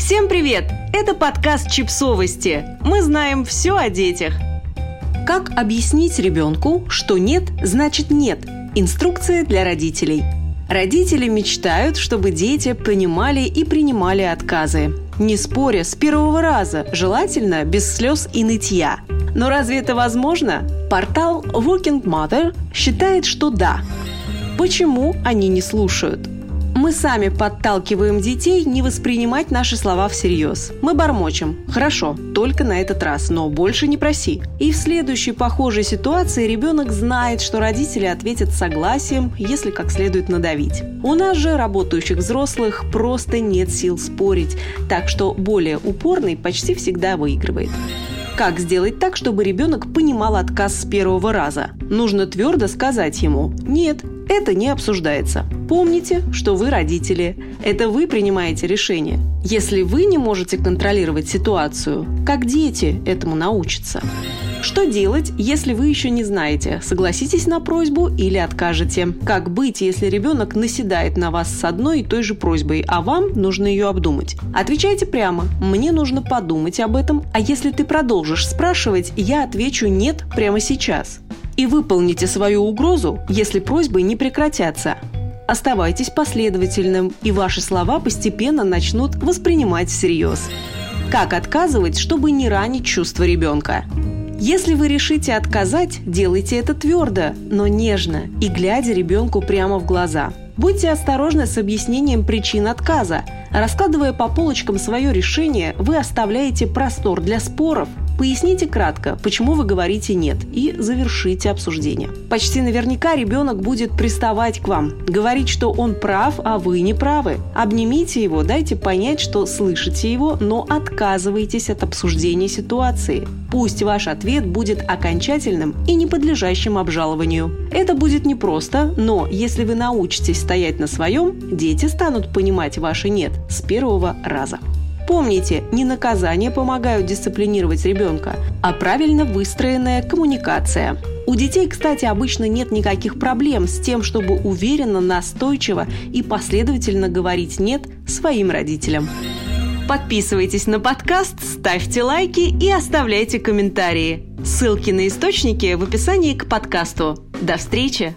Всем привет! Это подкаст «Чипсовости». Мы знаем все о детях. Как объяснить ребенку, что нет значит нет? Инструкция для родителей. Родители мечтают, чтобы дети понимали и принимали отказы. Не споря, с первого раза, желательно без слез и нытья. Но разве это возможно? Портал Working Mother считает, что да. Почему они не слушают? Мы сами подталкиваем детей не воспринимать наши слова всерьез. Мы бормочем. Хорошо, только на этот раз, но больше не проси. И в следующей похожей ситуации ребенок знает, что родители ответят согласием, если как следует надавить. У нас же, работающих взрослых, просто нет сил спорить, так что более упорный почти всегда выигрывает. Как сделать так, чтобы ребенок понимал отказ с первого раза? Нужно твердо сказать ему «нет, это не обсуждается. Помните, что вы родители. Это вы принимаете решение. Если вы не можете контролировать ситуацию, как дети этому научатся? Что делать, если вы еще не знаете, согласитесь на просьбу или откажете? Как быть, если ребенок наседает на вас с одной и той же просьбой, а вам нужно ее обдумать? Отвечайте прямо. Мне нужно подумать об этом, а если ты продолжишь спрашивать, я отвечу «нет» прямо сейчас и выполните свою угрозу, если просьбы не прекратятся. Оставайтесь последовательным, и ваши слова постепенно начнут воспринимать всерьез. Как отказывать, чтобы не ранить чувства ребенка? Если вы решите отказать, делайте это твердо, но нежно и глядя ребенку прямо в глаза. Будьте осторожны с объяснением причин отказа. Раскладывая по полочкам свое решение, вы оставляете простор для споров, Поясните кратко, почему вы говорите «нет» и завершите обсуждение. Почти наверняка ребенок будет приставать к вам, говорить, что он прав, а вы не правы. Обнимите его, дайте понять, что слышите его, но отказывайтесь от обсуждения ситуации. Пусть ваш ответ будет окончательным и не подлежащим обжалованию. Это будет непросто, но если вы научитесь стоять на своем, дети станут понимать ваше «нет» с первого раза. Помните, не наказания помогают дисциплинировать ребенка, а правильно выстроенная коммуникация. У детей, кстати, обычно нет никаких проблем с тем, чтобы уверенно, настойчиво и последовательно говорить «нет» своим родителям. Подписывайтесь на подкаст, ставьте лайки и оставляйте комментарии. Ссылки на источники в описании к подкасту. До встречи!